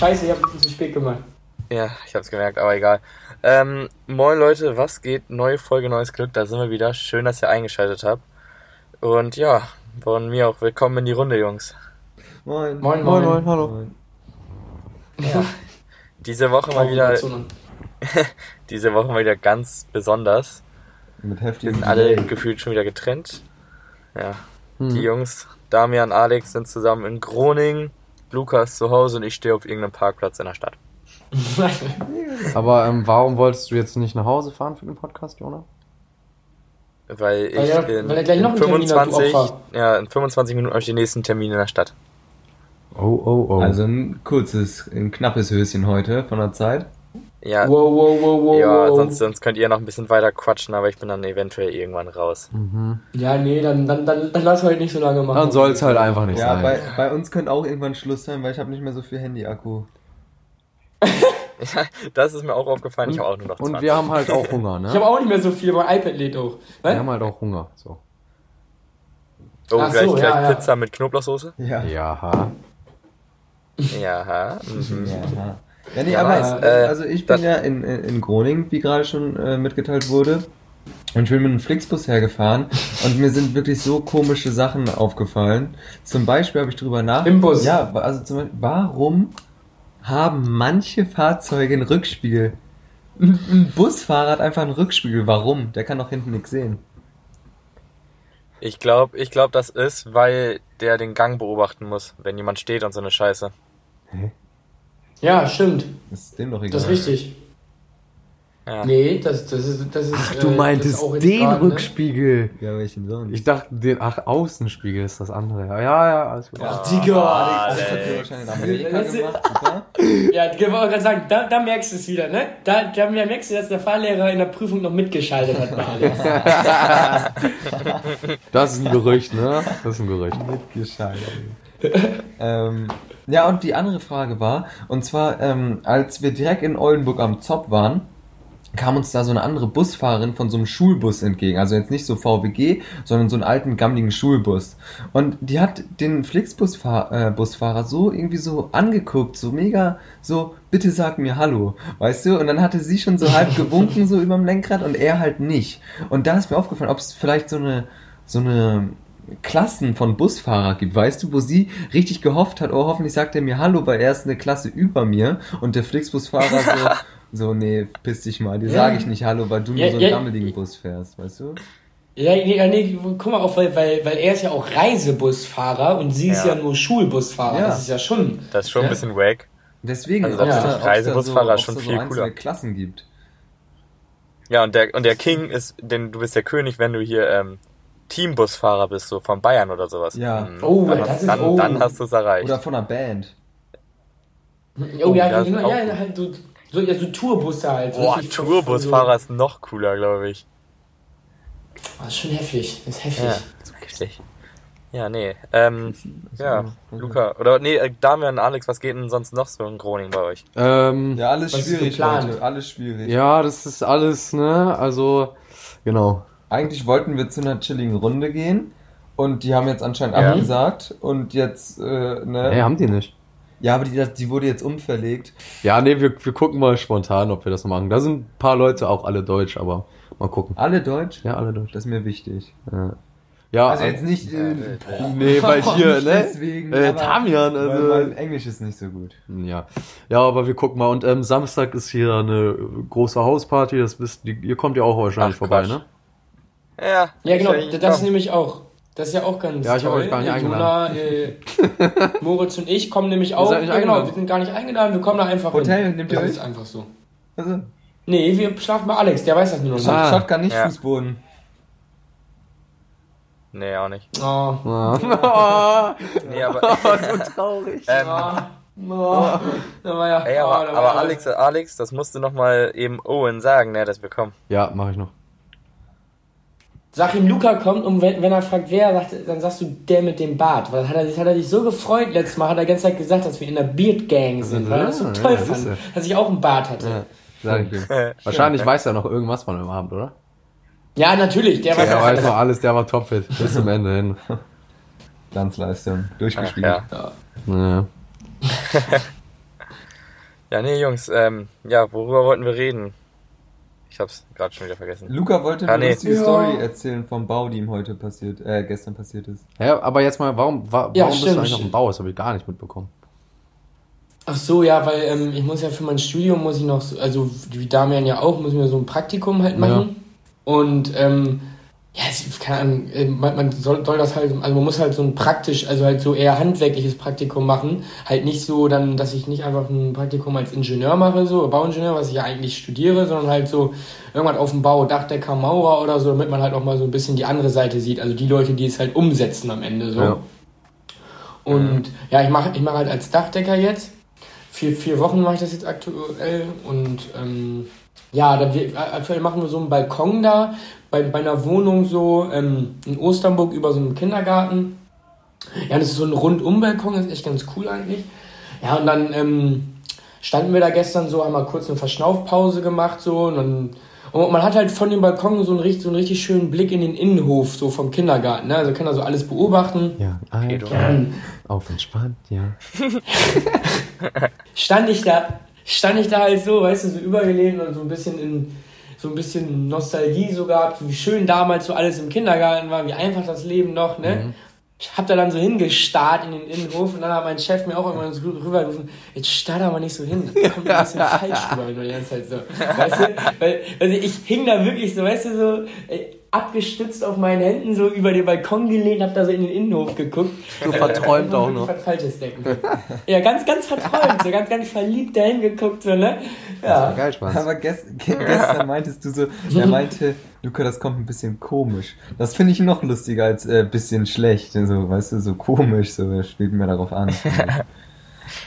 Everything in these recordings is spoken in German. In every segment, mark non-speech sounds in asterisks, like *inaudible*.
Scheiße, ich hab ein bisschen zu spät gemacht. Ja, ich hab's gemerkt, aber egal. Ähm, moin Leute, was geht? Neue Folge, neues Glück, da sind wir wieder. Schön, dass ihr eingeschaltet habt. Und ja, von mir auch willkommen in die Runde, Jungs. Moin. Moin, moin. moin, hallo. Ja. Diese Woche mal wieder, *laughs* diese Woche mal wieder ganz besonders. Mit Wir heftigen sind alle gefühlt schon wieder getrennt. Ja, Hm. die Jungs, Damian, Alex sind zusammen in Groningen, Lukas zu Hause und ich stehe auf irgendeinem Parkplatz in der Stadt. *laughs* Aber ähm, warum wolltest du jetzt nicht nach Hause fahren für den Podcast, Jonah? Weil ich Weil er- in, weil er gleich in noch einen Termin hat, du 25, Opfer. ja, in 25 Minuten habe ich den nächsten Termin in der Stadt. Oh, oh, oh. Also ein kurzes, ein knappes Höschen heute von der Zeit. Ja, Wow, wow, wow, wow. ja wow. sonst, sonst könnt ihr noch ein bisschen weiter quatschen, aber ich bin dann eventuell irgendwann raus. mhm. Ja, nee, dann, dann, dann, dann lass heute nicht so lange machen. Dann soll es halt einfach nicht Ja, sein. bei, bei uns könnte auch irgendwann Schluss sein, weil ich habe nicht mehr so viel Handy-Akku. *laughs* das ist mir auch aufgefallen, ich habe auch nur noch 20. Und wir haben halt auch Hunger, ne? Ich habe auch nicht mehr so viel, mein iPad lädt auch. wir Was? haben halt auch Hunger. So. oh, Ach gleich, so, gleich ja, ja. Pizza mit Knoblauchsoße? Ja. Ja. Ja, mhm. Ja, ja nee, Ja, aber also, Äh, also ich bin ja in, in, in Groningen, wie gerade schon äh, mitgeteilt wurde. Und ich bin mit einem Flixbus hergefahren und mir sind wirklich so komische Sachen aufgefallen. Zum Beispiel habe ich drüber nach. Im Bus. Ja, also zum Beispiel, warum haben manche Fahrzeuge einen Rückspiegel? Ein, ein Busfahrer hat einfach einen Rückspiegel. Warum? Der kann doch hinten nichts sehen. Ich glaube, ich glaub, das ist, weil der den Gang beobachten muss, wenn jemand steht und so eine Scheiße. Ja, stimmt. Das ist dem doch egal. Das ist richtig. Ja. Nee, das, das ist. Das ist Ach, äh, du das meintest den grad, ne? Rückspiegel. Ja, welchen Sohn? Ich dachte, den, ach, Außenspiegel ist das andere. Ja, ja, ja alles gut. Ach, Digga. Das hat wahrscheinlich in Amerika Letzte- gemacht. *laughs* Ja, ich wollte gerade sagen, da, da merkst du es wieder, ne? Da, da merkst du, dass der Fahrlehrer in der Prüfung noch mitgeschaltet hat bei Alex. *laughs* Das ist ein Gerücht, ne? Das ist ein Gerücht. Mitgeschaltet. *laughs* ähm, ja, und die andere Frage war, und zwar, ähm, als wir direkt in Oldenburg am Zopp waren, kam uns da so eine andere Busfahrerin von so einem Schulbus entgegen. Also jetzt nicht so VWG, sondern so einen alten, gammeligen Schulbus. Und die hat den Flixbus-Busfahrer äh, so irgendwie so angeguckt, so mega, so, bitte sag mir Hallo, weißt du? Und dann hatte sie schon so halb *laughs* gewunken, so überm Lenkrad und er halt nicht. Und da ist mir aufgefallen, ob es vielleicht so eine, so eine Klassen von Busfahrer gibt, weißt du, wo sie richtig gehofft hat, oh, hoffentlich sagt er mir Hallo, weil er ist eine Klasse über mir und der Flixbusfahrer so, *laughs* so, nee, piss dich mal, dir Ja. sage ich nicht Hallo, weil du nur Ja, so einen ja. gammeligen Bus fährst, weißt du? Ja, nee, nee, guck mal auf, weil, weil, weil er ist ja auch Reisebusfahrer und sie ist Ja. ja nur Schulbusfahrer. Ja. Das ist ja schon. Das ist schon Ja. ein bisschen wack. Deswegen, Also ob es da Reisebusfahrer so, schon viel so einzelne cooler. Klassen gibt. Ja, und der, und der King ist, denn du bist der König, wenn du hier ähm, Teambusfahrer bist, so von Bayern oder sowas. Ja. Mhm. Oh, dann, das hast, ist- dann, oh. dann hast du es erreicht. Oder von einer Band. Oh, ja, das ist genau, ja, halt so, so, ja, so Tourbusse halt. so Boah, Tourbusfahrer ist noch cooler, glaube ich. So, oh, das ist schon heftig. Das ist heftig. Ja, richtig. Ja, nee. Ähm, ja, Also- Luca. Oder nee, äh, Damian, Alex, was geht denn sonst noch so in Groningen bei euch? Ähm, Ja, alles Was ist schwierig? Leute, alles schwierig. ja, das ist alles, ne? Also, genau. Eigentlich wollten wir zu einer chilligen Runde gehen und die haben jetzt anscheinend Ja. abgesagt und jetzt, äh, ne? Nee, haben die nicht. Ja, aber die, die wurde jetzt umverlegt. Ja, nee, wir, wir gucken mal spontan, ob wir das machen. Da sind ein paar Leute auch alle deutsch, aber mal gucken. Alle Deutsch? Ja, alle deutsch. Das ist mir wichtig. Ja, ja Also jetzt nicht, äh, Nee, weil *laughs* hier, ne? Deswegen, Äh, weil also. mein Englisch ist nicht so gut. Ja. Ja, aber wir gucken mal. Und ähm, Samstag ist hier eine große Hausparty. Das wisst, ihr kommt ja auch wahrscheinlich Ach, vorbei, Quatsch. ne? Ja, Ja, genau, das nämlich auch. Das ist ja auch ganz Ja, ich toll. euch gar nicht eingeladen. Jona, äh, *laughs* Moritz und ich kommen nämlich auch. nicht Ja, genau, wir sind gar nicht eingeladen, wir kommen da einfach Hotel, hin. nehmt ihr das euch? ist einfach so. Also, Nee, wir schlafen bei Alex, der weiß das nur noch nicht. Ah. Shotgun nicht Ja. Fußboden. Nee, auch nicht. Oh, Ja. *laughs* Nee, aber. *laughs* so traurig. ähm, oh, oh, ja, ey, oh, aber, aber Alex, Alex, das musst du nochmal eben Owen sagen, ne, dass wir kommen. Ja, mache ich noch. Sag ihm, Luca kommt und wenn, wenn er fragt, wer, sagt, dann sagst du, der mit dem Bart. Weil hat er, hat er dich so gefreut letztes Mal, hat er die ganze Zeit gesagt, dass wir in der Beard Gang sind, weil er das so Ja, toll ja, fand, du. dass ich auch einen Bart hatte. Ja, Ja, sag ich ihm. *laughs* Wahrscheinlich weiß er noch irgendwas von dem Abend, oder? natürlich, der weiß Der weiß noch alles, der war topfit. Bis zum Ende hin. *laughs* Glanzleistung. Durchgespielt. ja. Ja. *laughs* Ja, nee, Jungs, ähm, ja, worüber wollten wir reden? Ich hab's gerade schon wieder vergessen. Luca wollte Ah, eine nee. lustige Ja. Story erzählen vom Bau, die ihm heute passiert, äh, gestern passiert ist. Ja, aber jetzt mal, warum, wa Ja, warum bist du eigentlich noch im. Bau? Das habe ich gar nicht mitbekommen. Ach so, ja, weil ähm, ich muss ja für mein Studium, muss ich noch, so, also wie Damian ja auch, muss ich mir so ein Praktikum halt machen. Und ähm, ja, es, keine Ahnung, äh, man, man soll, soll das halt, also man muss halt so ein praktisch, also halt so eher handwerkliches Praktikum machen. Halt nicht so dann, dass ich nicht einfach ein Praktikum als Ingenieur mache, so Bauingenieur, was ich ja eigentlich studiere, sondern halt so irgendwann auf dem Bau, Dachdecker, Maurer oder so, damit man halt auch mal so ein bisschen die andere Seite sieht. Also die Leute, die es halt umsetzen am Ende so. Ja. Und ja, ich mache ich mach halt als Dachdecker jetzt. Vier, vier Wochen mache ich das jetzt aktuell. Und ähm, ja, da wir, aktuell machen wir so einen Balkon da bei, bei einer Wohnung so ähm, in Osternburg über so einem Kindergarten. Ja, das ist so ein Rundumbalkon, ist echt ganz cool eigentlich. Ja, und dann ähm, standen wir da gestern so, haben mal kurz eine Verschnaufpause gemacht so und dann und man hat halt von dem Balkon so einen, richtig, so einen richtig schönen Blick in den Innenhof, so vom Kindergarten. Ne? Also kann da so alles beobachten. Ja, Pedo. Ja, auf entspannt, ja. *laughs* stand ich da, stand ich da halt so, weißt du, so übergelehnt und so ein bisschen in so ein bisschen Nostalgie so gehabt, wie schön damals so alles im Kindergarten war, wie einfach das Leben noch, ne? Ich hab da dann so hingestarrt in den Innenhof und dann hat mein Chef mir auch irgendwann so rübergerufen, jetzt starr da mal nicht so hin, das kommt ein bisschen *laughs* falsch rüber, wenn du die ganze Zeit so, weißt du, weil, also ich hing da wirklich so, weißt du, so, äh, abgestützt auf meinen Händen, so über den Balkon gelehnt, hab da so in den Innenhof geguckt. So verträumt auch noch. Was Falsches denken. Ja, ganz, ganz verträumt, so ganz, ganz verliebt dahin geguckt, so, ne? Ja. Geil, Spaß. Aber gest ge gestern meintest du so, er meinte, Luca, das kommt ein bisschen komisch. Das finde ich noch lustiger als äh, bisschen schlecht. So, weißt du, so komisch, so spielt mir darauf an. *laughs*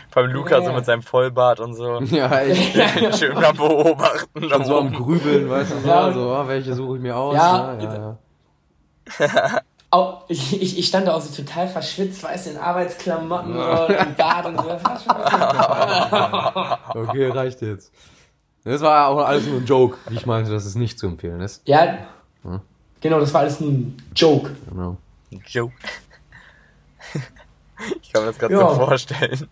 Vor allem Luca so Ja. mit seinem Vollbart und so. *laughs* Ja, echt. Schön am Beobachten. Schon so am Grübeln, weißt du, so, Ja. so ah, welche suche ich mir aus? Ja. ja, ja. *laughs* Auch, ich, ich, ich stand da auch so total verschwitzt, weißt du, in Arbeitsklamotten so, im Bad und so. Das war schon *laughs* Okay, reicht jetzt. Das war auch alles nur ein Joke, wie ich meinte, dass es nicht zu empfehlen ist. Ja, genau, das war alles ein Joke. Genau. Joke. Ich kann mir das gerade Ja. so vorstellen.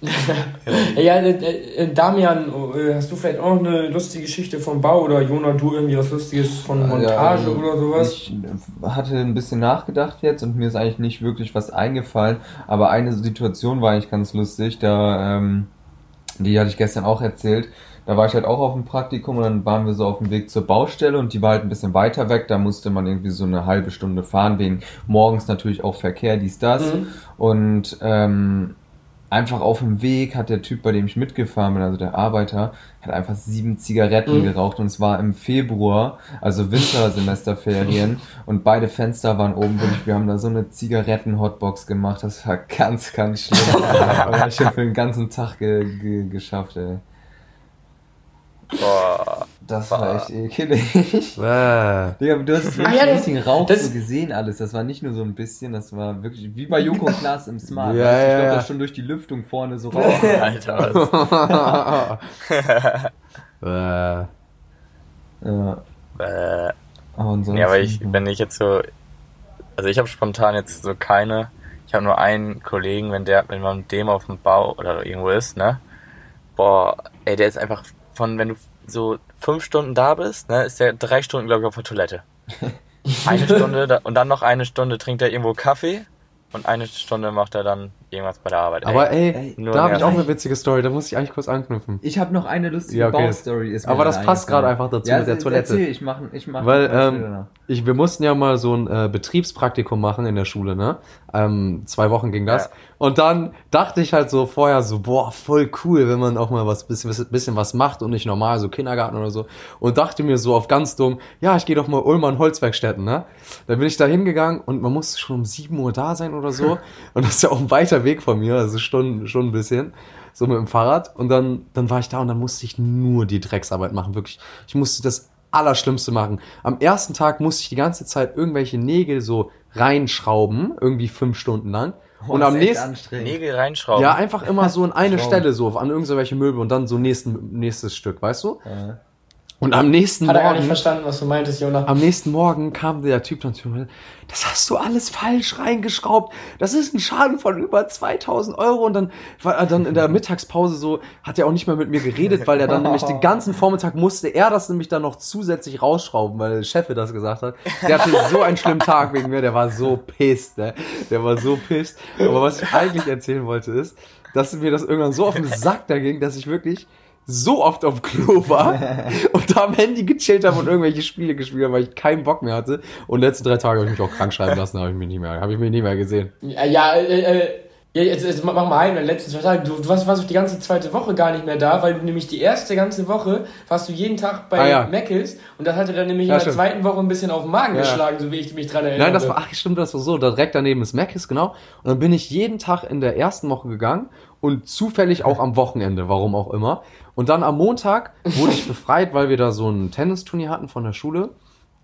*laughs* Ja, äh, äh, Damian, äh, hast du vielleicht auch eine lustige Geschichte vom Bau oder Jona, du irgendwie was Lustiges von Montage Ja, also oder sowas? Ich hatte ein bisschen nachgedacht jetzt und mir ist eigentlich nicht wirklich was eingefallen, aber eine Situation war eigentlich ganz lustig, da, ähm, die hatte ich gestern auch erzählt. Da war ich halt auch auf dem Praktikum und dann waren wir so auf dem Weg zur Baustelle und die war halt ein bisschen weiter weg. Da musste man irgendwie so eine halbe Stunde fahren, wegen morgens natürlich auch Verkehr, dies, das. Mhm. Und ähm, einfach auf dem Weg hat der Typ, bei dem ich mitgefahren bin, also der Arbeiter, hat einfach sieben Zigaretten Mhm. geraucht und es war im Februar, also Wintersemesterferien *laughs* und beide Fenster waren oben wirklich, wir haben da so eine Zigaretten-Hotbox gemacht, das war ganz, ganz schlimm. *laughs* Aber ich schon für den ganzen Tag ge ge geschafft, ey. Boah. Das war echt ekelig. *laughs* Digga, du hast wirklich Ah ja, ein das- bisschen Rauch das- so gesehen alles. Das war nicht nur so ein bisschen, das war wirklich wie bei Joko und Klaas im Smart. Ja, weißt ich ja, glaube, ja. das schon durch die Lüftung vorne so Rauch. Alter, *laughs* was? *laughs* ja, aber ansonsten. ja, aber ich, wenn ich jetzt so, also ich habe spontan jetzt so keine, ich habe nur einen Kollegen, wenn der, wenn man mit dem auf dem Bau oder irgendwo ist, ne, boah, ey, der ist einfach von, wenn du so fünf Stunden da bist, ne, ist der drei Stunden, glaube ich, auf der Toilette. *laughs* Eine Stunde da, und dann noch eine Stunde trinkt er irgendwo Kaffee und eine Stunde macht er dann irgendwas bei der Arbeit. aber ey, Ey, nur da habe ich auch eine witzige Story, da muss ich eigentlich kurz anknüpfen. Ich habe noch eine lustige Ja, okay. Baustory. Ist Aber das passt gerade einfach dazu ja, mit der Toilette. Erzähl, ich mach, ich mach. Weil, ähm. Ich, wir mussten ja mal so ein äh, Betriebspraktikum machen in der Schule, ne? Ähm, zwei Wochen ging das. Ja. Und dann dachte ich halt so vorher so, boah, voll cool, wenn man auch mal was bisschen, bisschen was macht und nicht normal so Kindergarten oder so. Und dachte mir so auf ganz dumm, ja, ich gehe doch mal Ullmann Holzwerkstätten, ne? Dann bin ich da hingegangen und man musste schon um 7 Uhr da sein oder so. *laughs* und das ist ja auch ein weiter Weg von mir, also schon, schon ein bisschen. So mit dem Fahrrad. Und dann, dann war ich da und dann musste ich nur die Drecksarbeit machen, wirklich. Ich musste das Allerschlimmste machen. Am ersten Tag musste ich die ganze Zeit irgendwelche Nägel so reinschrauben, irgendwie fünf Stunden lang. Oh, und am nächsten. Nägel reinschrauben. ja, einfach immer so an eine. Stelle so, an irgendwelche Möbel und dann so nächsten, nächstes Stück, weißt du? Ja. Und am nächsten Hat er gar nicht Morgen, verstanden, was du meintest, Jonah. am nächsten Morgen kam der Typ dann zu mir, das hast du alles falsch reingeschraubt. Das ist ein Schaden von über 2000 Euro. Und dann war er dann in der *laughs* Mittagspause so, hat er auch nicht mehr mit mir geredet, weil er dann nämlich den ganzen Vormittag musste er das nämlich dann noch zusätzlich rausschrauben, weil der Chef das gesagt hat. Der hatte so einen schlimmen Tag wegen mir, der war so pissed, ne? Der war so pissed. Aber was ich eigentlich erzählen wollte ist, dass mir das irgendwann so auf den Sack da ging, dass ich wirklich so oft auf Klo war *laughs* und da am Handy gechillt habe und irgendwelche Spiele gespielt habe, weil ich keinen Bock mehr hatte. Und letzte drei Tage habe ich mich auch krank schreiben lassen, habe ich mich nicht mehr, habe ich mich nicht mehr gesehen. Ja, ja, äh, äh, ja, jetzt, jetzt mach mal ein, in den letzten zwei Tagen. Du, du warst, warst die ganze zweite Woche gar nicht mehr da, weil du nämlich die erste ganze Woche warst du jeden Tag bei Ah, ja. Meckes und das hatte dann nämlich Ja, in der stimmt. zweiten Woche ein bisschen auf den Magen Ja. geschlagen, so wie ich mich dran erinnere. Nein, das war, ach stimmt, das war so, da direkt daneben ist Mc's, genau. Und dann bin ich jeden Tag in der ersten Woche gegangen und zufällig auch am Wochenende, warum auch immer. Und dann am Montag wurde ich befreit, weil wir da so ein Tennisturnier hatten von der Schule.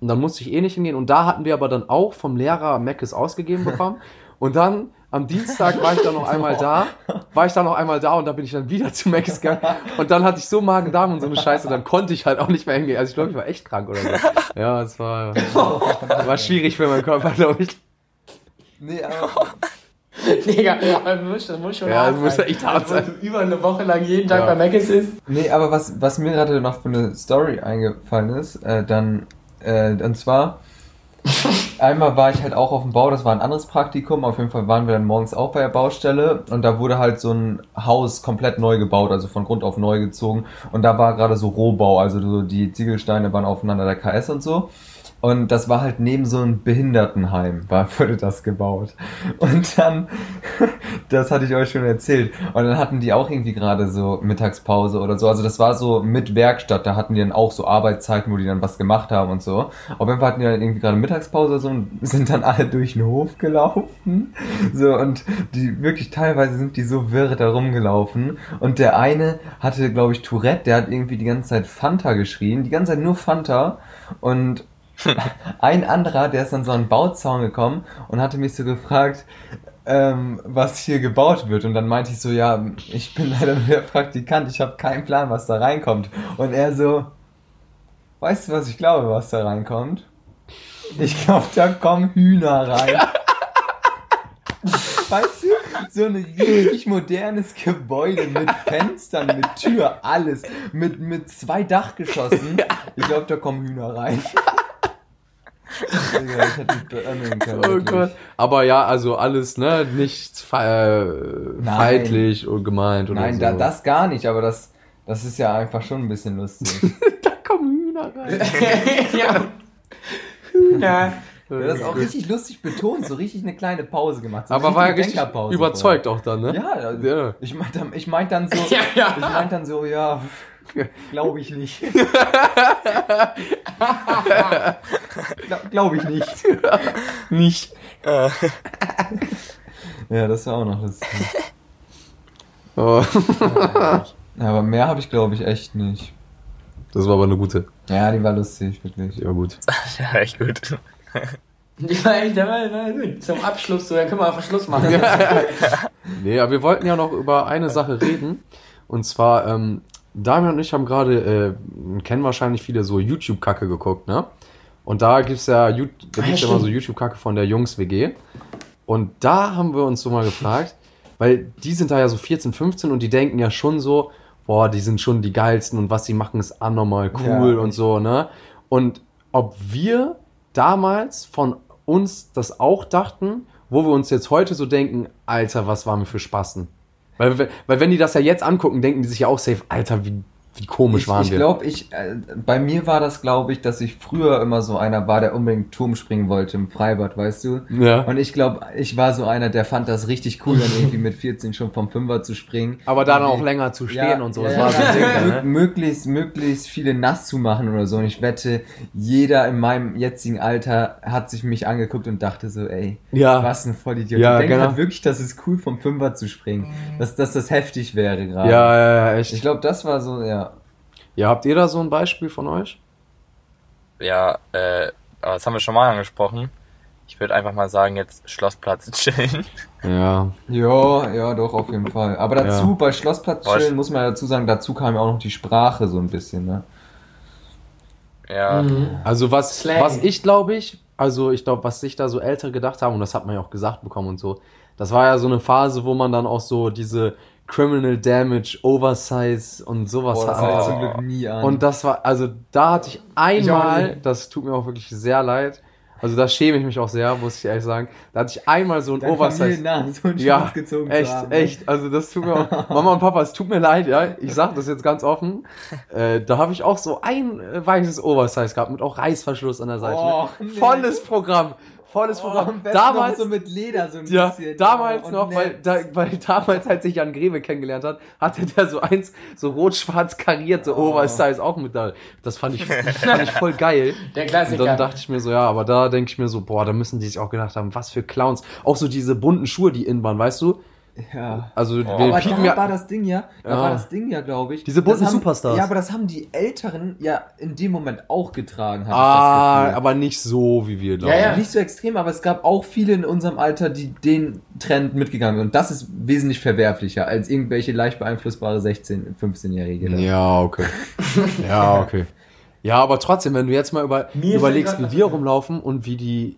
Und dann musste ich eh nicht hingehen. Und da hatten wir aber dann auch vom Lehrer Mc's ausgegeben bekommen. Und dann am Dienstag war ich dann noch einmal da, war ich dann noch einmal da und da bin ich dann wieder zu Mc's gegangen. Und dann hatte ich so Magen-Darm und so eine Scheiße, dann konnte ich halt auch nicht mehr hingehen. Also ich glaube, ich war echt krank oder so. Ja, es war, war schwierig für meinen Körper, glaube ich. Nee, aber *laughs* Digga, das muss, das muss schon Ja, hart das muss sein. echt hart Also, wenn du über eine Woche lang jeden Tag Ja. bei Meckes ist. Nee, aber was, was mir gerade noch für eine Story eingefallen ist, äh, dann, äh, und zwar, *laughs* einmal war ich halt auch auf dem Bau, das war ein anderes Praktikum, auf jeden Fall waren wir dann morgens auch bei der Baustelle und da wurde halt so ein Haus komplett neu gebaut, also von Grund auf neu gezogen und da war gerade so Rohbau, also so die Ziegelsteine waren aufeinander der KS und so. Und das war halt neben so einem Behindertenheim, war, *laughs* wurde das gebaut. Und dann, *laughs* das hatte ich euch schon erzählt. Und dann hatten die auch irgendwie gerade so Mittagspause oder so. Also das war so mit Werkstatt, da hatten die dann auch so Arbeitszeiten, wo die dann was gemacht haben und so. Auf jeden Fall hatten die dann irgendwie gerade Mittagspause oder so und *laughs* sind dann alle durch den Hof gelaufen. So, und die wirklich teilweise sind die so wirr da rumgelaufen. Und der eine hatte, glaube ich, Tourette, der hat irgendwie die ganze Zeit Fanta geschrien, die ganze Zeit nur Fanta. Und *laughs* ein anderer, der ist dann so an den Bauzaun gekommen und hatte mich so gefragt, ähm, was hier gebaut wird. Und dann meinte ich so, ja, ich bin leider nur der Praktikant, ich habe keinen Plan, was da reinkommt. Und er so, weißt du, was ich glaube, was da reinkommt? Ich glaube, da kommen Hühner rein. *laughs* Weißt du, so ein richtig modernes Gebäude mit Fenstern, mit Tür, alles, mit, mit zwei Dachgeschossen. Ich glaube, da kommen Hühner rein. Digga, ich hätte beömmeln können. Oh wirklich. Gott. Aber ja, also alles, ne, nicht fe äh, Nein. feindlich und gemeint oder Nein, so. da, das gar nicht, aber das, das ist ja einfach schon ein bisschen lustig. *laughs* da kommen Hühner rein. *laughs* ja. ja. Ja, das ist auch richtig lustig betont, so richtig eine kleine Pause gemacht. So Aber war ja richtig überzeugt auch dann, ne? vorher. Ja, Ja. ich meinte ich meint *laughs* dann so, Ja, ja. ich meint dann so, ja, *laughs* glaube ich nicht. *laughs* Gla- glaube ich nicht. *laughs* nicht. Äh, Ja, das war auch noch lustig. Oh. Aber mehr habe ich glaube ich echt nicht. Das war aber eine gute. Ja, die war lustig, wirklich. Ja, gut. ja, echt gut. Die war echt, der war, war gut. Zum Abschluss, so, dann können wir einfach Schluss machen. Nee, aber wir wollten ja noch über eine Sache reden. Und zwar, ähm, Damian und ich haben gerade, äh, kennen wahrscheinlich viele so YouTube-Kacke geguckt, ne? Und da gibt's ja, Ju- da Ah, gibt's ja ja, immer so. YouTube-Kacke von der Jungs-WG. Und da haben wir uns so mal gefragt, weil die sind da ja so 14, 15 und die denken ja schon so, boah, die sind schon die geilsten und was sie machen ist anormal cool Ja. und so, ne? Und ob wir damals von uns das auch dachten, wo wir uns jetzt heute so denken, Alter, was waren wir für Spasten? Weil, weil wenn die das ja jetzt angucken, denken die sich ja auch safe, Alter, wie, wie komisch ich waren ich wir. glaube, ich, äh, bei mir war das, glaube ich, dass ich früher immer so einer war, der unbedingt Turm springen wollte im Freibad, weißt du? ja. Und ich glaube, ich war so einer, der fand das richtig cool, dann irgendwie mit 14 schon vom Fünfer zu springen. Aber dann auch Irgendwie- länger zu stehen und so. Ja, das ja, war so ein ja, Ding, ne? möglichst, möglichst viele nass zu machen oder so. Und ich wette, jeder in meinem jetzigen Alter hat sich mich angeguckt und dachte so, ey, Ja. was ein Vollidiot. Ja, ich denke genau. halt wirklich, dass es cool vom Fünfer zu springen. Dass, dass das heftig wäre gerade. Ja, ja, ja, echt. Ich glaube, das war so, ja. Ja, habt ihr da so ein Beispiel von euch? Ja, äh, das haben wir schon mal angesprochen. Ich würde einfach mal sagen, jetzt Schlossplatz *laughs* chillen. Ja. Ja, ja, doch, auf jeden Fall. Aber dazu, Ja. bei Schlossplatz Boah, ich- chillen, muss man ja dazu sagen, dazu kam ja auch noch die Sprache so ein bisschen, ne? Ja. Mhm. Also was, was ich glaube ich, also ich glaube, was sich da so Ältere gedacht haben, und das hat man ja auch gesagt bekommen und so, das war ja so eine Phase, wo man dann auch so diese Criminal Damage, Oversize und sowas Boah, das hatte. ich Oh. zum Glück nie an. Und das war, also da hatte ich Ich einmal, nie. das tut mir auch wirklich sehr leid, also da schäme ich mich auch sehr, muss ich ehrlich sagen, da hatte ich einmal so ein Dein Oversize. Familiennamen so einen Ja, gezogen zu echt, haben. ne? echt. Also das tut mir auch, Mama und Papa, es tut mir leid, ja. Ich sag das jetzt ganz offen. *laughs* Äh, da habe ich auch so ein weißes Oversize gehabt mit auch Reißverschluss an der Seite. Och, ne? Volles Programm. Volles Oh, am Programm. besten Damals, so mit Leder so ein ja, bisschen. damals Oh, und noch, weil, da, weil damals, als ich Jan Greve kennengelernt hat, hatte der so eins, so rot-schwarz karierte Oh. Oversize auch mit da. Das fand ich, *laughs* fand ich voll geil. Der Und Klassiker. dann dachte ich mir so, ja, aber da denke ich mir so, boah, da müssen die sich auch gedacht haben, was für Clowns. Auch so diese bunten Schuhe, die in waren, weißt du? Ja. Also, wir Aber da ja, war das Ding ja, da Ja. war das Ding ja, glaube ich. Diese bunten haben, Superstars. Ja, aber das haben die Älteren ja in dem Moment auch getragen, Ah, aber nicht so, wie wir glauben. Ja, ja. Nicht so extrem, aber es gab auch viele in unserem Alter, die den Trend mitgegangen sind. Und das ist wesentlich verwerflicher als irgendwelche leicht beeinflussbare 16-, 15-Jährige. da. Ja, okay. ja, okay. Ja, aber trotzdem, wenn du jetzt mal über, Mir überlegst, wie wir rumlaufen und wie die,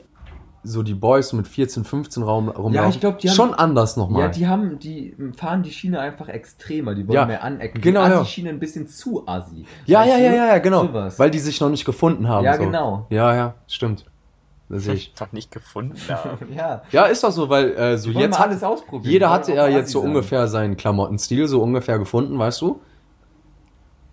so die Boys mit 14, 15 Raum, rumlaufen, Ja, ich glaub, die haben- schon anders nochmal. Ja, die haben, die fahren die Schiene einfach extremer, die wollen Ja, mehr anecken. genau, die ja. Assi-Schiene ein bisschen zu assi. ja, ja, ja, ja, ja, genau. Sowas. Weil die sich noch nicht gefunden haben. Ja, so. genau. Ja, ja, stimmt. Das sehe ich. *laughs* Noch nicht gefunden haben. *laughs* Ja, Ja, ist doch so, weil äh, so jetzt mal hat, alles ausprobieren. jeder hatte ja assi jetzt so sein. ungefähr seinen Klamottenstil so ungefähr gefunden, weißt du?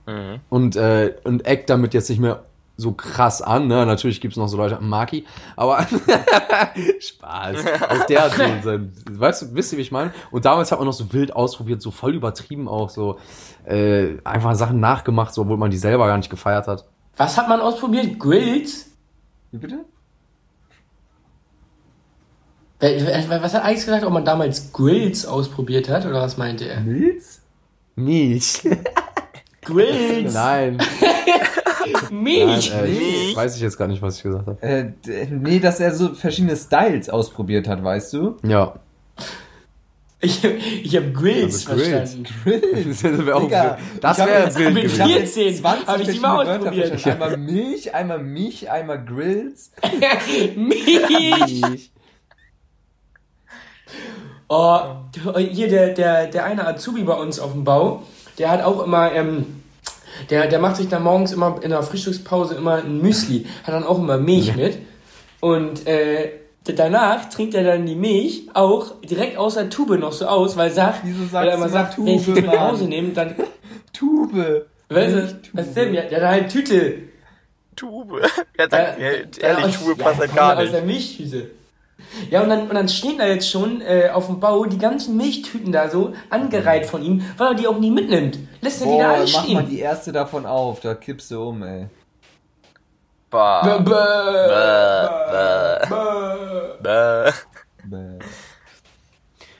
Mhm. und, äh, und eckt damit jetzt nicht mehr so krass an. Ne? Natürlich gibt's noch so Leute, Maki, aber *laughs* Spaß. Auch der hat so sein, weißt du, wisst ihr, wie ich meine? Und damals hat man noch so wild ausprobiert, so voll übertrieben auch, so äh, einfach Sachen nachgemacht, so, obwohl man die selber gar nicht gefeiert hat. Was hat man ausprobiert? Grills? Wie bitte? Was hat Alex gesagt, ob man damals Grills ausprobiert hat? Oder was meinte er? Milz? Milch. *laughs* Grills! Nein. *laughs* Milch! Nein, äh, Milch. weiß ich jetzt gar nicht, was ich gesagt habe. Äh, nee, dass er so verschiedene Styles ausprobiert hat, weißt du? Ja. Ich, ich habe Grills Also Grills. verstanden. *laughs* Das wäre auch Digga, das ich wäre jetzt wild mit gewesen. hab 14 jetzt 20 hab ich die mal ausprobiert. Einmal Milch, einmal mich, einmal Grills. *laughs* Milch! Oh, hier der, der, der eine Azubi bei uns auf dem Bau, der hat auch immer, ähm, der, der macht sich dann morgens immer in der Frühstückspause immer ein Müsli, hat dann auch immer Milch mit. Und äh, danach trinkt er dann die Milch auch direkt aus der Tube noch so aus, weil, sagt, Wieso sagst weil er immer du sagt, immer wenn ich Tube, die mit nach? Hause nehme, dann. *laughs* Tube. Weißt du, was ist denn? Ja, der hat halt Tüte. Tube. *laughs* Er sagt, Ja, ja, ja, ehrlich, aus- Tube passt ja, halt gar Aus nicht. der Milchtüte. Ja, und dann, und dann stehen da jetzt schon äh, auf dem Bau die ganzen Milchtüten da so angereiht von ihm, weil er die auch nie mitnimmt. Lässt er die da alle mach mal stehen. die erste davon auf, da kippst du um, ey. Bah. Bäh, bäh, Bäh, bäh. Bäh. Bäh.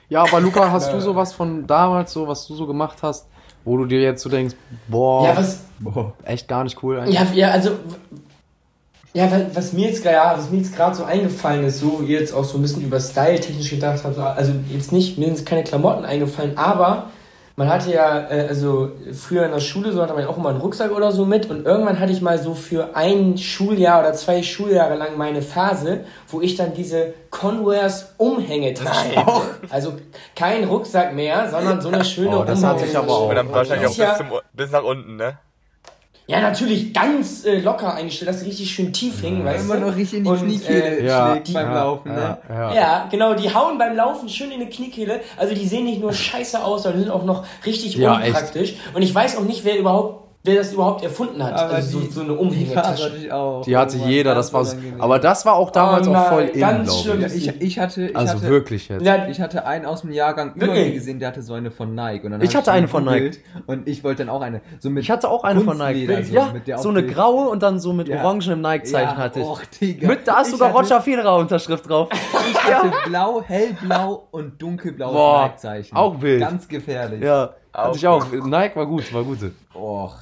Ja, aber Luca, hast du sowas von damals, so was du so gemacht hast, wo du dir jetzt so denkst, boah, Ja, was, Boah. echt gar nicht cool eigentlich? ja, ja, also, ja, wa- was mir jetzt, ja, was mir jetzt gerade so eingefallen ist, so wie ihr jetzt auch so ein bisschen über Style technisch gedacht habt, also jetzt nicht, mir sind keine Klamotten eingefallen, aber man hatte ja, äh, also früher in der Schule, so hatte man ja auch immer einen Rucksack oder so mit und irgendwann hatte ich mal so für ein Schuljahr oder zwei Schuljahre lang meine Phase, wo ich dann diese Converse Nein. hatte. Also kein Rucksack mehr, sondern so eine *laughs* schöne Oh, das hat sich aber auch- Und dann wahrscheinlich auch ja- bis, zum, bis nach unten, ne? Ja, natürlich ganz äh, locker eingestellt, dass sie richtig schön tief hingen, weißt Immer du? noch richtig in die Und, Kniekehle äh, Ja, schlägt beim ja, Laufen, ja, ne? ja. Ja, genau, die hauen beim Laufen schön in die Kniekehle. Also die sehen nicht nur scheiße aus, sondern sind auch noch richtig Ja, echt. unpraktisch. Und ich weiß auch nicht, wer überhaupt, wer das überhaupt erfunden hat. Aber also die- so, so eine Die *laughs* hatte Umhängetasche. ich auch. Die hatte Oh Mann, jeder, das war so, aber das war auch damals Oh auch voll nein, in, ganz schlimm. Ich. ich, ich hatte, ich Also hatte, wirklich jetzt. Ich hatte einen aus dem Jahrgang mir gesehen, der hatte so eine von Nike. Und dann Ich hatte die eine von gegoogelt Und ich wollte dann auch eine. So mit Ich hatte auch eine von Nike. So, ja, mit der so eine die- graue und dann so mit Ja. orangenem Nike-Zeichen Ja, hatte ich. och, Digga. mit, da ist sogar hatte- Roger Federer Unterschrift drauf. *laughs* Ich hatte blau, hellblau und dunkelblaues Nike-Zeichen. auch wild. Ganz gefährlich. ja, hatte ich auch. Nike war gut, war gut. Och.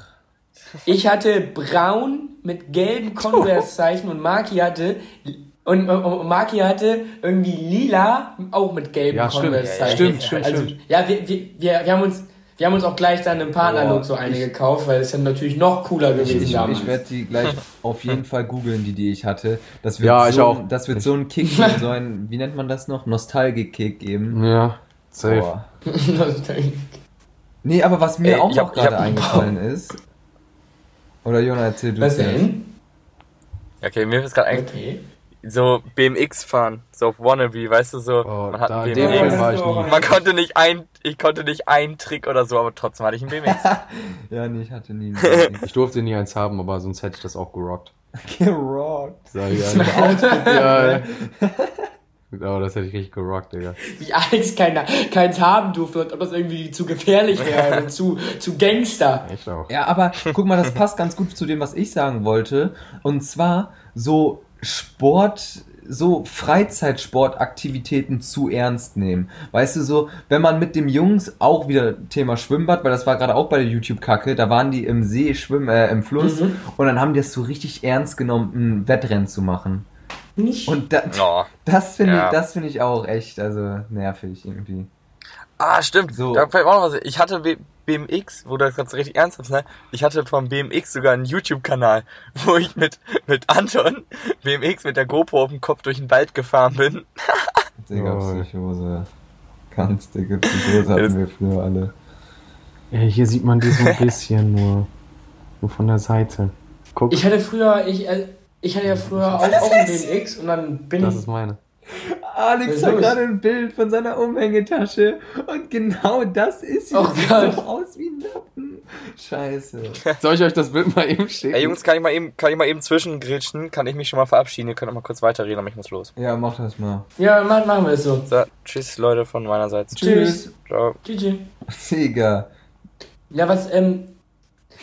Ich hatte braun mit gelben *laughs* Converse-Zeichen und Maki hatte und, und, Maki hatte irgendwie lila auch mit gelben Ja, stimmt. Converse-Zeichen. Stimmt, stimmt, also, stimmt. Ja, wir, wir, wir, haben uns Wir haben uns auch gleich dann im Partnerlook Boah, so eine ich- gekauft, weil es dann natürlich noch cooler Ich, gewesen ich, damals. ich werde die gleich *laughs* auf jeden Fall googeln, die, die ich hatte. Das wird Ja, ich so, auch. Das wird so ein Kick, *laughs* geben, so ein, wie nennt man das noch? Nostalgik-Kick geben. Ja, safe. Boah. Nee, aber was mir Ey, auch ich noch ich gerade eingefallen ist. Oder Jona, erzähl du Was denn? Ja, Okay, mir ist gerade eigentlich Okay. so BMX fahren, so auf Wannabe, weißt du, so, Oh, man hat da, einen den BMX. Film war ich nie. Man konnte nicht ein, ich konnte nicht einen Trick oder so, aber trotzdem hatte ich einen BMX. *laughs* Ja, nee, ich hatte nie einen *laughs* Ich durfte nie eins haben, aber sonst hätte ich das auch gerockt. *laughs* Gerockt. Sag ich ja, Aber das hätte ich richtig gerockt, Digga. Wie Alex keiner, keins haben durfte, und ob das irgendwie zu gefährlich wäre, und *laughs* zu, zu Gangster. Echt auch. Ja, aber guck mal, das passt ganz gut zu dem, was ich sagen wollte. Und zwar so Sport, so Freizeitsportaktivitäten zu ernst nehmen. Weißt du, so, wenn man mit dem Jungs auch wieder Thema Schwimmbad, weil das war gerade auch bei der YouTube-Kacke, da waren die im See schwimmen, äh, im Fluss Mhm. und dann haben die es so richtig ernst genommen, ein Wettrennen zu machen. Nicht? Und da, Oh. das finde Ja. ich, das finde ich auch echt, also nervig irgendwie. Ah, stimmt. So. Da fällt mir auch noch was. Ich hatte B BMX, wo du das ganz richtig ernst nimmst, ne? Ich hatte vom BMX sogar einen YouTube-Kanal, *laughs* wo ich mit, mit Anton BMX mit der GoPro auf dem Kopf durch den Wald gefahren bin. *laughs* Digga, Oh. Psychose. Ganz dicke Psychose hatten wir früher alle. Ey, hier sieht man die so ein *laughs* bisschen nur. Nur von der Seite. Guck, Ich hatte früher, ich, äh, ich hatte ja früher auch, auch einen BMX und dann bin das ich. ist meine. Alex hat gerade ein Bild von seiner Umhängetasche und genau das ist sie. Oh Das sieht Gott. so aus wie ein Lappen. Scheiße. *laughs* Soll ich euch das Bild mal eben schicken? Ey, Jungs, kann ich mal eben, kann ich mal eben zwischengrätschen? Kann ich mich schon mal verabschieden? Ihr könnt auch mal kurz weiterreden, aber ich muss los. Ja, mach das mal. Ja, machen, machen wir es so. So, tschüss, Leute, von meinerseits. Tschüss. Ciao. GG. Digga. Ja, was, ähm.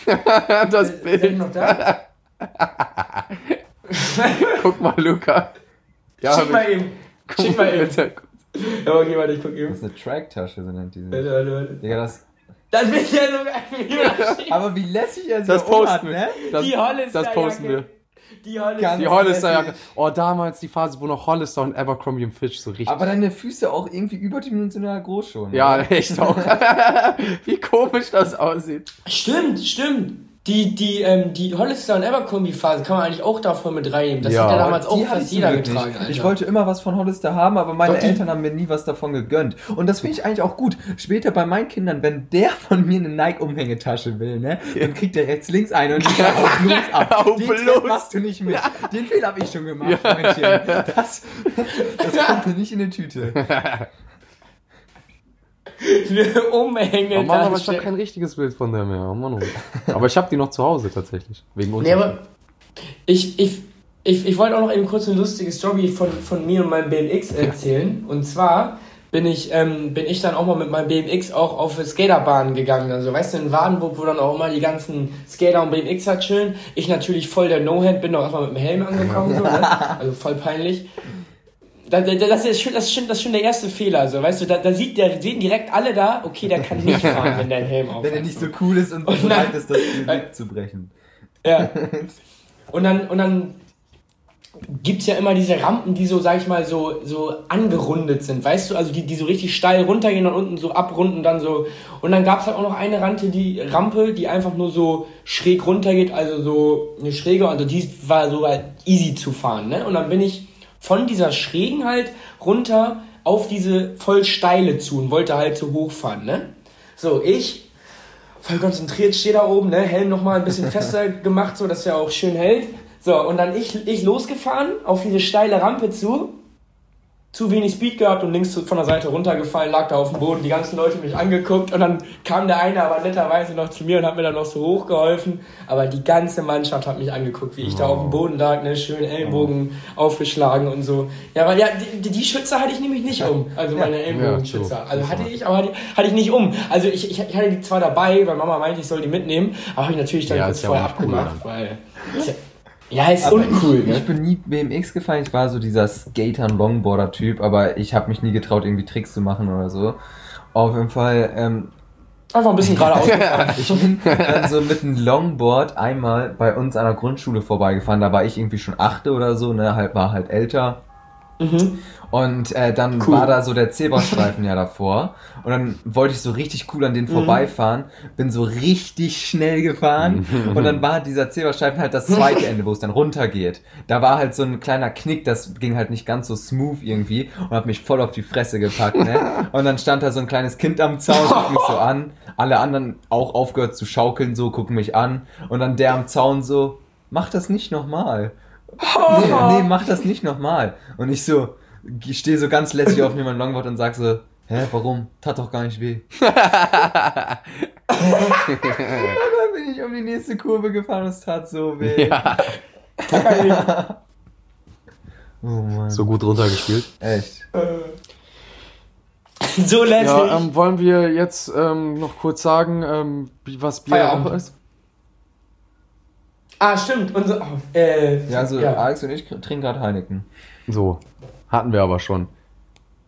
*laughs* das Sind Bild. noch da? *laughs* *laughs* Guck mal, Luca. Ja, Schick mal eben. *laughs* guck Schick mal eben. bitte. Ja, okay, warte, ich guck Das eben. ist eine Tracktasche, so nennt die sich. Warte, warte, warte. Digga, das. Das bin ich ja so Aber wie lässig er sie Das auch hat, posten ne? wir. Das, Die Hollister das posten wir. Die Hollister. Ganz Die Hollister-Jacke. lässig. Oh, damals die Phase, wo noch Hollister und Abercrombie und Fitch so richtig. Aber deine Füße auch irgendwie überdimensional groß schon. ja, ne? echt auch. *laughs* Wie komisch das aussieht. Stimmt, stimmt. Die, die, ähm, die Hollister und Abercrombie-Phase kann man eigentlich auch davon mit reinnehmen. Das Ja. hat ja damals auch fast ich jeder getragen. Alter. Ich wollte immer was von Hollister haben, aber meine Doch, Eltern haben mir nie was davon gegönnt. Und das finde ich eigentlich auch gut. Später bei meinen Kindern, wenn der von mir eine Nike-Umhängetasche will, ne, dann kriegt der rechts links eine und ich *laughs* auf los ab. Auf Den los. Trend machst du nicht mit. Den Fehler habe ich schon gemacht, Freundchen. Das, *laughs* das kommt mir nicht in die Tüte. *laughs* *laughs* Eine Umhänge. Oh Mann, aber ich habe kein richtiges Bild von der mehr. Oh Mann, oh. Aber ich habe die noch zu Hause tatsächlich. Wegen uns. Nee, aber ich, ich, ich, ich wollte auch noch eben kurz eine lustige Story von, von mir und meinem BMX erzählen. Und zwar bin ich, ähm, bin ich dann auch mal mit meinem BMX auch auf Skaterbahnen gegangen. Also weißt du, in Wadenburg, wo dann auch immer die ganzen Skater und BMXer chillen. Ich natürlich voll der No-Hand, bin doch erstmal mit dem Helm angekommen. So, ne? *laughs* Also voll peinlich. Da, da, das, ist schon, das, ist schon, das ist schon der erste Fehler, so, weißt du, da, da sieht der, sehen direkt alle da, okay, der kann nicht *laughs* fahren, wenn der einen Helm auf Wenn er nicht so cool ist und Und bereit ist, das Genick *laughs* zu brechen. Ja. *laughs* Und dann, und dann gibt's ja immer diese Rampen, die so, sag ich mal, so, so angerundet sind, weißt du? Also die, die so richtig steil runtergehen und unten so abrunden, dann so. Und dann gab's halt auch noch eine Rampe, die Rampe, die einfach nur so schräg runtergeht, also so eine schräge, also die war so halt easy zu fahren, ne? Und dann bin ich von dieser schrägen halt runter auf diese voll steile zu und wollte halt so hochfahren, ne? So, ich voll konzentriert, stehe da oben, ne, Helm nochmal ein bisschen *laughs* fester gemacht, so dass er auch schön hält. So, und dann ich, ich losgefahren auf diese steile Rampe zu, zu wenig Speed gehabt und links von der Seite runtergefallen, lag da auf dem Boden, die ganzen Leute mich angeguckt und dann kam der eine aber netterweise noch zu mir und hat mir dann noch so hochgeholfen, aber die ganze Mannschaft hat mich angeguckt, wie ich da auf dem Boden lag, ne, schön Ellbogen aufgeschlagen und so. Ja, weil ja, die, die Schütze hatte ich nämlich nicht um, also meine. Ja, so. Also hatte ich, aber hatte, hatte ich nicht um. Also ich, ich, hatte die zwar dabei, weil Mama meinte, ich soll die mitnehmen, aber habe ich natürlich dann Ja, kurz vorher nicht cool abgemacht, weil... Ja, ist Aber uncool, ich, ne? ich bin nie BMX gefahren, ich war so dieser Skater-Longboarder-Typ, aber ich habe mich nie getraut, irgendwie Tricks zu machen oder so. Auf jeden Fall, ähm, Einfach ein bisschen *laughs* geradeaus ich bin dann so mit einem Longboard einmal bei uns an der Grundschule vorbeigefahren, da war ich irgendwie schon achte oder so, ne, halt, war halt älter. Mhm. Und äh, dann Cool. war da so der Zebrastreifen ja davor. Und dann wollte ich so richtig cool an den vorbeifahren. Bin so richtig schnell gefahren. *laughs* und dann war dieser Zebrastreifen halt das zweite Ende, wo es dann runtergeht. Da war halt so ein kleiner Knick, das ging halt nicht ganz so smooth irgendwie. Und hat mich voll auf die Fresse gepackt, ne? *laughs* Und dann stand da so ein kleines Kind am Zaun, guckt mich so an. Alle anderen auch aufgehört zu schaukeln, so, gucken mich an. Und dann der am Zaun so, mach das nicht nochmal. Nee, nee, mach das nicht nochmal. Und ich so, ich stehe so ganz lässig auf neben meinem Longboard und sag so, hä, warum? Tat doch gar nicht weh. *laughs* und dann bin ich um die nächste Kurve gefahren und es tat so weh. Ja, *laughs* Oh Mann. so gut runtergespielt. Echt. So lässig. Ja, ähm, wollen wir jetzt ähm, noch kurz sagen, ähm, was Bier auch ist? Ah, stimmt. Unser, oh, äh, Ja, also Alex und ich trinken gerade Heineken. So, hatten wir aber schon.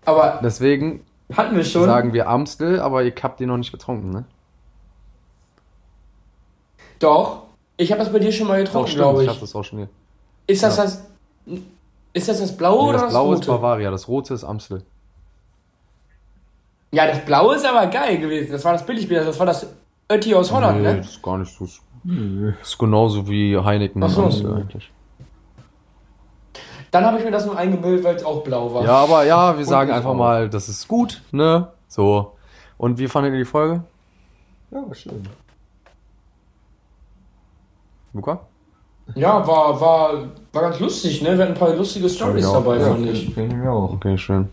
Aber Deswegen hatten wir schon. sagen wir Amstel, aber ihr habt die noch nicht getrunken, ne? Doch. Ich habe das bei dir schon mal getrunken, glaube ich ich. hab das auch schon hier. Ist das ja. das. Ist das das blaue Nee, oder das das blaue ist rote? Bavaria, das rote ist Amstel. Ja, das blaue ist aber geil gewesen. Das war das Billigbier. Das war das Ötti aus Holland, nee, ne? das ist gar nicht so. Das ist genauso wie Heineken Ach und so. Eigentlich. Dann habe ich mir das nur eingebildet, weil es auch blau war. Ja, aber ja, wir sagen einfach auch. mal, das ist gut, ne? So. Und wie fandet ihr die Folge? Ja, war schön. Luca? Ja, war, war, war ganz lustig, ne? Wir hatten ein paar lustige Stories Ja, dabei, ja, fand ich. Finde ich auch. Okay, schön.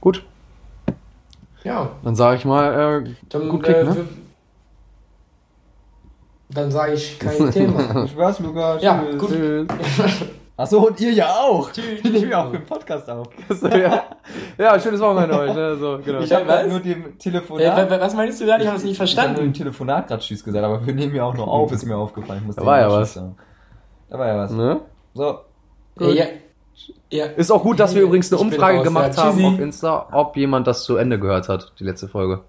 Gut, Ja. dann sage ich mal, äh, Dann, Gut Kick, äh, ne? Dann sage ich kein *laughs* Thema. Spaß, Lukas. Ja, Tschüss. gut. *laughs* tschüss. Achso, und ihr ja auch. Tschüss. Ich nehme ja auch für den Podcast auf. *laughs* ja. ja, schönes Wochenende euch, ne? So, genau. Ich habe nur dem Äh, Telefonat. wa- was meinst du gerade? Ich habe es nicht Ich habe nur verstanden. im Telefonat gerade Tschüss gesagt, aber wir nehmen ja auch nur auf, ist mir aufgefallen. Ich muss Da dem war ja was. sagen. Da war ja was. Ne? So. Ja, ja. ja. Ist auch gut, dass wir übrigens eine Ich Umfrage raus, gemacht ja. haben auf Insta, ob jemand das zu Ende gehört hat, die letzte Folge.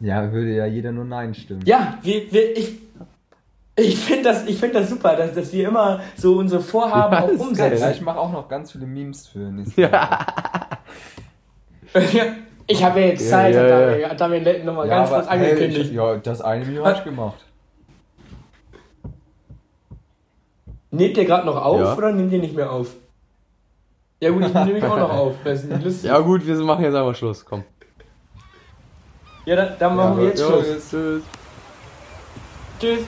Ja, würde ja jeder nur Nein stimmen. Ja, wir, wir, ich, ich finde das, ich find das super, dass, dass wir immer so unsere Vorhaben Ja, auch ist geil. Ja, umsetzen. ich mache auch noch ganz viele Memes für nächste Ja. Ja. *laughs* Ich habe ja jetzt Ja, Zeit, ja, ja. Damian- hat Damian Letten nochmal ganz kurz hey, angekündigt. ich, ja, das eine Video habe ich gemacht. Nehmt ihr gerade noch auf Ja. oder nehmt ihr nicht mehr auf? Ja gut, ich nehme mich auch noch *laughs* auf. Ja gut, wir machen jetzt einfach Schluss, komm. Ja, dann, dann machen wir jetzt Ja, Schluss. Tschüss. Tschüss.